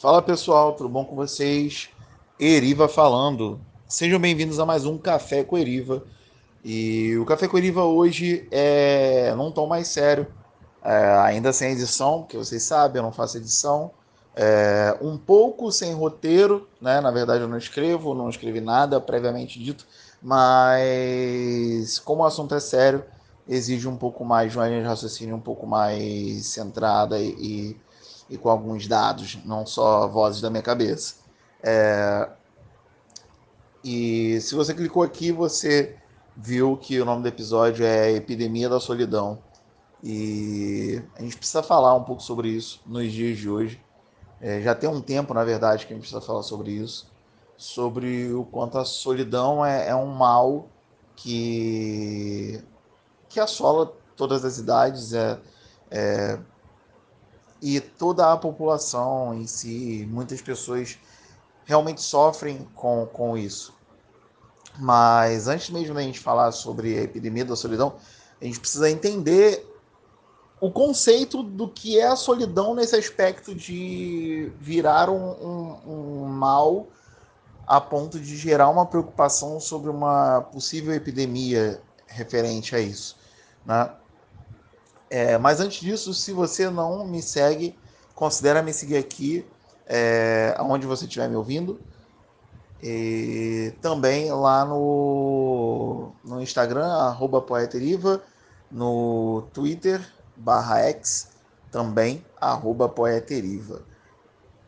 Fala pessoal, tudo bom com vocês? Eriva falando. Sejam bem-vindos a mais um Café com Eriva. E o Café com Eriva hoje é num tom mais sério, é, ainda sem edição, porque vocês sabem, eu não faço edição. É, um pouco sem roteiro, né? Na verdade, eu não escrevo, não escrevi nada previamente dito, mas como o assunto é sério, exige um pouco mais de uma linha de raciocínio um pouco mais centrada e, e e com alguns dados, não só vozes da minha cabeça. É... E se você clicou aqui, você viu que o nome do episódio é Epidemia da Solidão. E a gente precisa falar um pouco sobre isso nos dias de hoje. É, já tem um tempo, na verdade, que a gente precisa falar sobre isso. Sobre o quanto a solidão é, é um mal que, que assola todas as idades. É, é, e toda a população em si, muitas pessoas realmente sofrem com, com isso. Mas antes mesmo da gente falar sobre a epidemia da solidão, a gente precisa entender o conceito do que é a solidão nesse aspecto de virar um, um, um mal a ponto de gerar uma preocupação sobre uma possível epidemia referente a isso. Né? É, mas antes disso, se você não me segue, considere me seguir aqui, é, onde você estiver me ouvindo. E também lá no, no Instagram, arroba Poeteriva, no Twitter, barra X, também, arroba Poeteriva.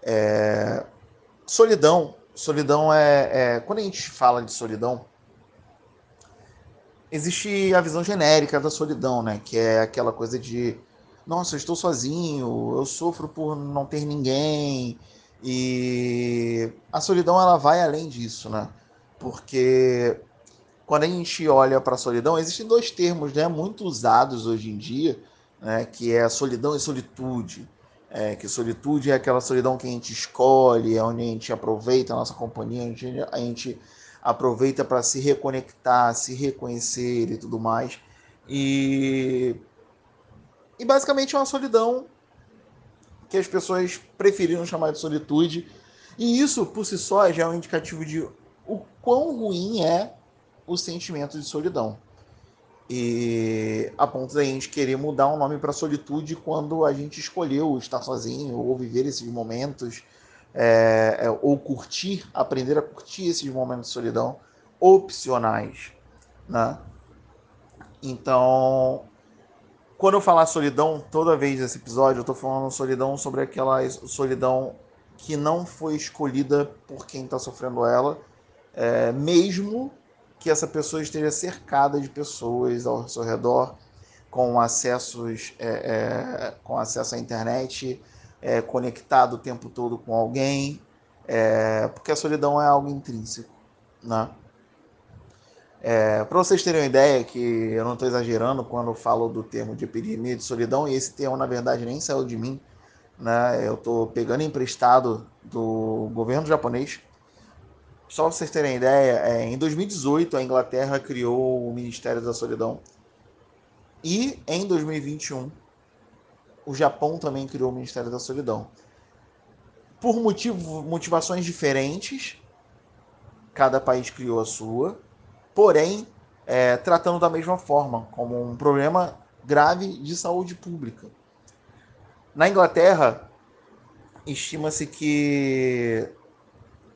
É, solidão. Solidão é, é. Quando a gente fala de solidão, existe a visão genérica da solidão, né? Que é aquela coisa de, nossa, eu estou sozinho, eu sofro por não ter ninguém. E a solidão ela vai além disso, né? Porque quando a gente olha para a solidão, existem dois termos, né, muito usados hoje em dia, né, que é solidão e solitude. É, que solitude é aquela solidão que a gente escolhe, é onde a gente aproveita a nossa companhia, onde a gente aproveita para se reconectar, se reconhecer e tudo mais. E, e basicamente é uma solidão que as pessoas preferiram chamar de solitude. E isso, por si só, já é um indicativo de o quão ruim é o sentimento de solidão. E a ponto da gente querer mudar o um nome para solitude quando a gente escolheu estar sozinho ou viver esses momentos é, é, ou curtir, aprender a curtir esses momentos de solidão opcionais, né? Então, quando eu falar solidão, toda vez nesse episódio eu estou falando solidão sobre aquela solidão que não foi escolhida por quem está sofrendo ela, é, mesmo que essa pessoa esteja cercada de pessoas ao seu redor com acessos, é, é, com acesso à internet, é, conectado o tempo todo com alguém, é, porque a solidão é algo intrínseco, né? É, Para vocês terem uma ideia, que eu não estou exagerando quando falo do termo de epidemia de solidão, e esse termo, na verdade, nem saiu de mim, né? Eu estou pegando emprestado do governo japonês. Só para vocês terem ideia, é, em 2018 a Inglaterra criou o Ministério da Solidão e em 2021 o Japão também criou o Ministério da Solidão. Por motivo, motivações diferentes, cada país criou a sua, porém, é, tratando da mesma forma, como um problema grave de saúde pública. Na Inglaterra, estima-se que,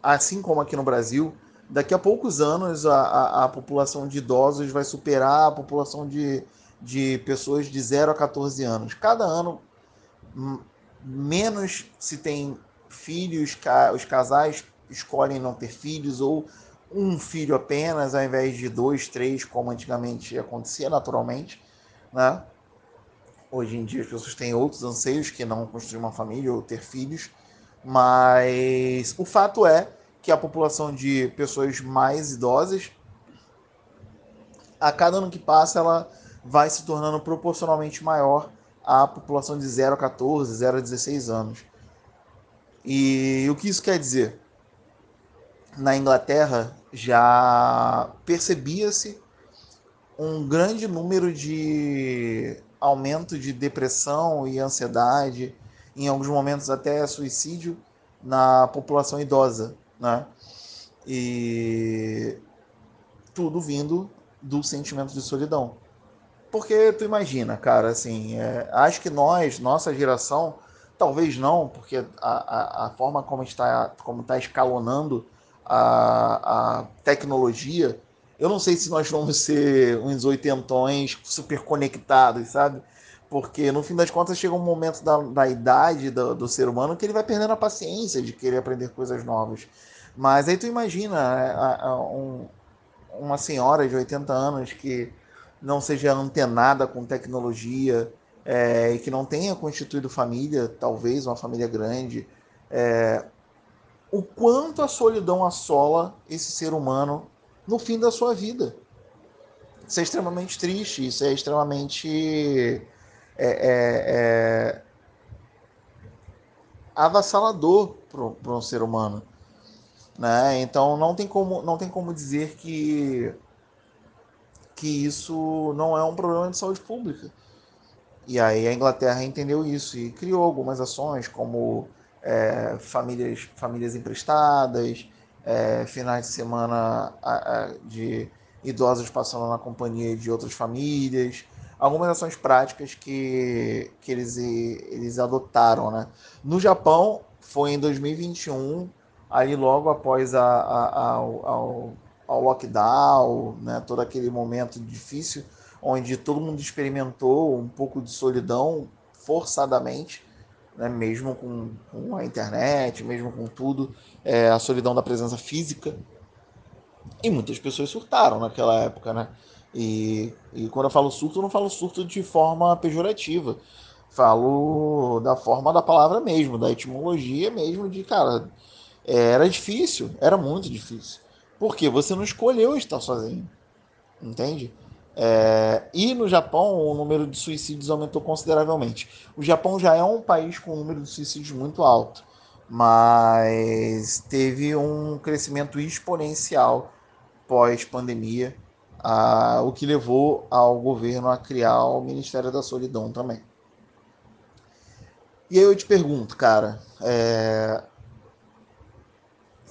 assim como aqui no Brasil, daqui a poucos anos a, a, a população de idosos vai superar a população de de pessoas de 0 a 14 anos. Cada ano, menos se tem filhos, os casais escolhem não ter filhos ou um filho apenas, ao invés de dois, três, como antigamente acontecia naturalmente, né? Hoje em dia as pessoas têm outros anseios que não construir uma família ou ter filhos, mas o fato é que a população de pessoas mais idosas, a cada ano que passa, ela vai se tornando proporcionalmente maior à população de 0 a 14, 0 a 16 anos. E o que isso quer dizer? Na Inglaterra já percebia-se um grande número de aumento de depressão e ansiedade, em alguns momentos até suicídio na população idosa, né? E tudo vindo do sentimento de solidão. Porque tu imagina, cara, assim, é, acho que nós, nossa geração, talvez não, porque a, a, a forma como está, como está escalonando a, a tecnologia, eu não sei se nós vamos ser uns oitentões super conectados, sabe? Porque no fim das contas chega um momento da, da idade do, do, ser humano que ele vai perdendo a paciência de querer aprender coisas novas. Mas aí tu imagina é, a, a, um, uma senhora de 80 anos que não seja antenada com tecnologia é, e que não tenha constituído família, talvez uma família grande, é, o quanto a solidão assola esse ser humano no fim da sua vida. Isso é extremamente triste, isso é extremamente é, é, é avassalador para um ser humano. Né? Então não tem, como, não tem como dizer que, que isso não é um problema de saúde pública. E aí a Inglaterra entendeu isso e criou algumas ações, como é, famílias, famílias emprestadas, é, finais de semana de idosos passando na companhia de outras famílias, algumas ações práticas que, que eles, eles adotaram. Né? No Japão, foi em 2021, ali logo após a, a, a ao, lockdown, né? todo aquele momento difícil, onde todo mundo experimentou um pouco de solidão forçadamente, né? mesmo com, com a internet, mesmo com tudo, é, a solidão da presença física. E muitas pessoas surtaram naquela época, né? E, e quando eu falo surto, eu não falo surto de forma pejorativa. Falo da forma da palavra mesmo, da etimologia mesmo, de, cara, era difícil, era muito difícil. Porque você não escolheu estar sozinho, entende? É, e no Japão o número de suicídios aumentou consideravelmente. O Japão já é um país com um número de suicídios muito alto, mas teve um crescimento exponencial pós-pandemia, o que levou ao governo a criar o Ministério da Solidão também. E aí eu te pergunto, cara, é...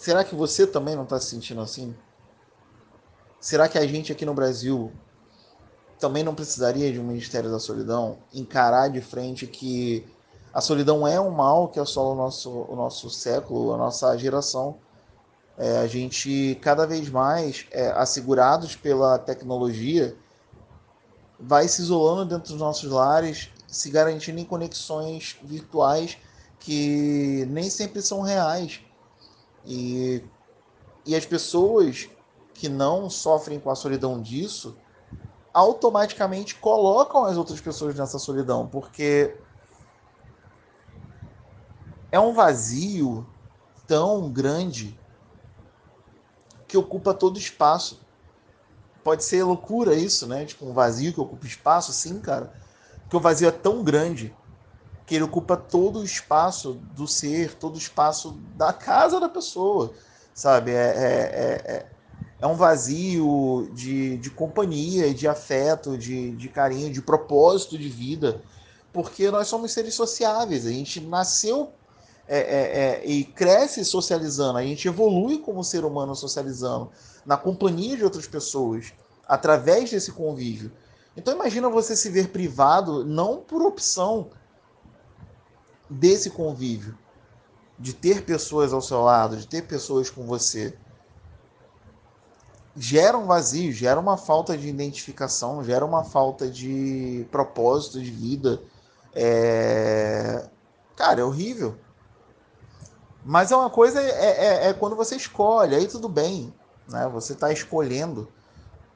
será que você também não está se sentindo assim? Será que a gente aqui no Brasil também não precisaria de um Ministério da Solidão encarar de frente que a solidão é um mal que assola o nosso, o nosso século, a nossa geração? É, a gente cada vez mais, é, assegurados pela tecnologia, vai se isolando dentro dos nossos lares, se garantindo em conexões virtuais que nem sempre são reais. E, e as pessoas que não sofrem com a solidão disso automaticamente colocam as outras pessoas nessa solidão, porque é um vazio tão grande que ocupa todo espaço. Pode ser loucura isso, né? Tipo, um vazio que ocupa espaço, sim, cara. Porque o vazio é tão grande que ele ocupa todo o espaço do ser, todo o espaço da casa da pessoa, sabe? É, é, é, é, é um vazio de, de companhia, de afeto, de, de carinho, de propósito de vida, porque nós somos seres sociáveis, a gente nasceu é, é, é, e cresce socializando, a gente evolui como ser humano socializando, na companhia de outras pessoas, através desse convívio. Então imagina você se ver privado, não por opção desse convívio, de ter pessoas ao seu lado, de ter pessoas com você. Gera um vazio, gera uma falta de identificação, gera uma falta de propósito de vida. É... Cara, é horrível. Mas é uma coisa é, é, é quando você escolhe, aí tudo bem, né? Você está escolhendo.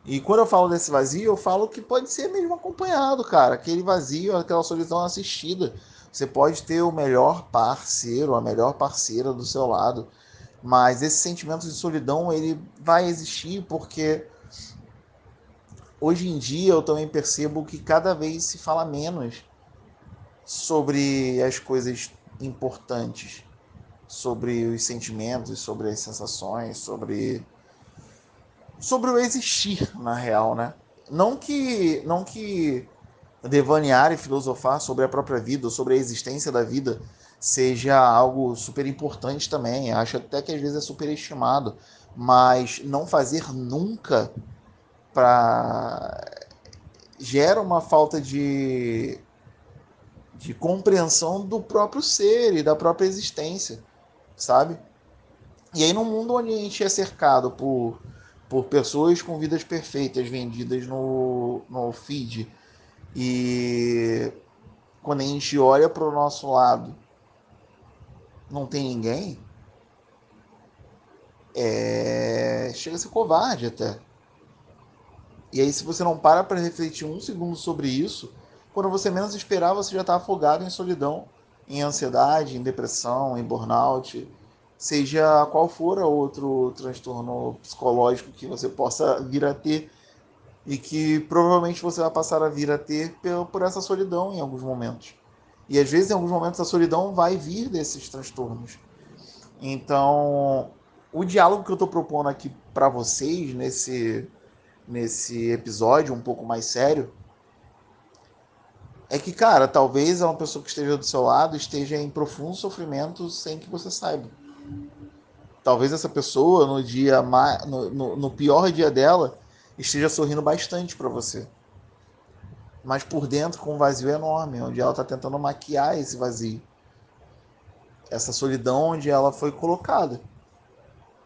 E quando eu falo desse vazio, eu falo que pode ser mesmo acompanhado, cara. Aquele vazio, aquela solidão assistida. Você pode ter o melhor parceiro, a melhor parceira do seu lado, mas esse sentimento de solidão ele vai existir porque hoje em dia eu também percebo que cada vez se fala menos sobre as coisas importantes sobre os sentimentos, sobre as sensações, sobre sobre o existir na real, né? Não que não que devanear e filosofar sobre a própria vida, sobre a existência da vida seja algo super importante também. Acho até que às vezes é superestimado, mas não fazer nunca para gera uma falta de de compreensão do próprio ser e da própria existência, sabe? E aí, num mundo onde a gente é cercado por, por pessoas com vidas perfeitas vendidas no, no feed, e quando a gente olha para o nosso lado, não tem ninguém, é... chega a ser covarde até. E aí, se você não para para refletir um segundo sobre isso, quando você menos esperar, você já está afogado em solidão, em ansiedade, em depressão, em burnout, seja qual for outro transtorno psicológico que você possa vir a ter e que provavelmente você vai passar a vir a ter por essa solidão em alguns momentos. E às vezes, em alguns momentos, a solidão vai vir desses transtornos. Então, o diálogo que eu estou propondo aqui para vocês nesse, nesse episódio um pouco mais sério é que, cara, talvez uma pessoa que esteja do seu lado esteja em profundo sofrimento sem que você saiba. Talvez essa pessoa, no dia no, no, no pior dia dela, esteja sorrindo bastante para você. Mas por dentro com um vazio enorme, onde ela está tentando maquiar esse vazio. Essa solidão onde ela foi colocada.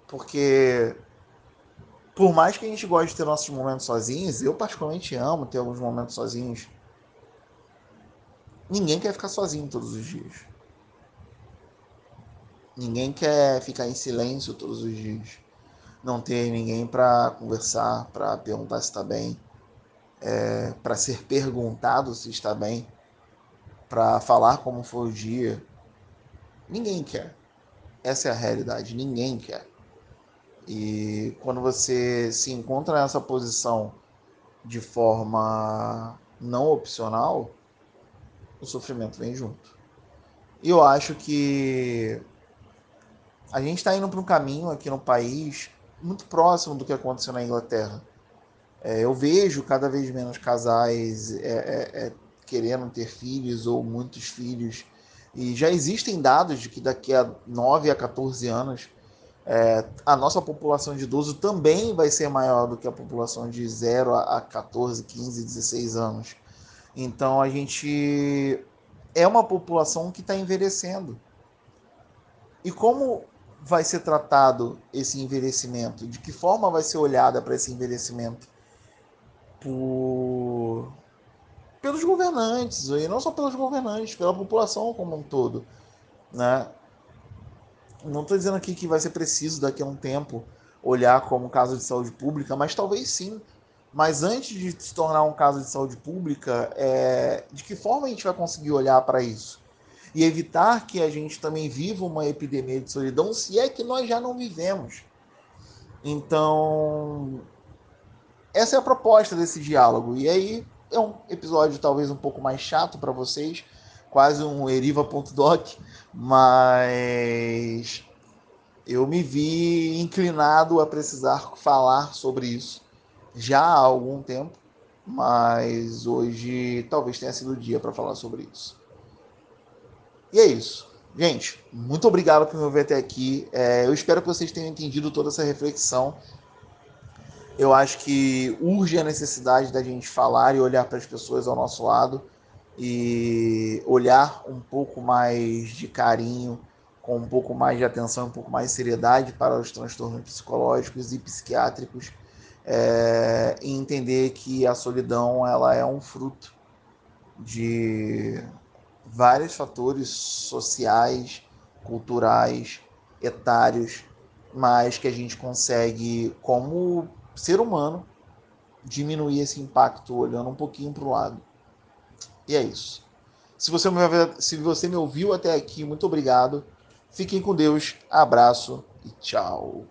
Porque por mais que a gente goste de ter nossos momentos sozinhos, eu particularmente amo ter alguns momentos sozinhos Ninguém quer ficar sozinho todos os dias. Ninguém quer ficar em silêncio todos os dias. Não ter ninguém para conversar, para perguntar se está bem, é, para ser perguntado se está bem, para falar como foi o dia. Ninguém quer. Essa é a realidade. Ninguém quer. E quando você se encontra nessa posição de forma não opcional, o sofrimento vem junto. E eu acho que a gente está indo para um caminho aqui no país muito próximo do que aconteceu na Inglaterra. É, eu vejo cada vez menos casais é, é, é querendo ter filhos ou muitos filhos. E já existem dados de que daqui a 9 a 14 anos é, a nossa população de idoso também vai ser maior do que a população de 0 a 14, 15, 16 anos. Então a gente é uma população que está envelhecendo. E como vai ser tratado esse envelhecimento? De que forma vai ser olhada para esse envelhecimento? Por... Pelos governantes, e não só pelos governantes, pela população como um todo. Né? Não estou dizendo aqui que vai ser preciso daqui a um tempo olhar como caso de saúde pública, mas talvez sim mas antes de se tornar um caso de saúde pública, é, de que forma a gente vai conseguir olhar para isso? E evitar que a gente também viva uma epidemia de solidão, se é que nós já não vivemos. Então, essa é a proposta desse diálogo. E aí é um episódio talvez um pouco mais chato para vocês, quase um eriva.doc, mas eu me vi inclinado a precisar falar sobre isso já há algum tempo, mas hoje talvez tenha sido o dia para falar sobre isso. E é isso. Gente, muito obrigado por me ouvir até aqui. É, eu espero que vocês tenham entendido toda essa reflexão. Eu acho que urge a necessidade da gente falar e olhar para as pessoas ao nosso lado e olhar um pouco mais de carinho, com um pouco mais de atenção, um pouco mais de seriedade para os transtornos psicológicos e psiquiátricos é, e entender que a solidão ela é um fruto de vários fatores sociais, culturais, etários, mas que a gente consegue, como ser humano, diminuir esse impacto olhando um pouquinho para o lado. E é isso. Se você, me, se você me ouviu até aqui, muito obrigado. Fiquem com Deus. Abraço e tchau.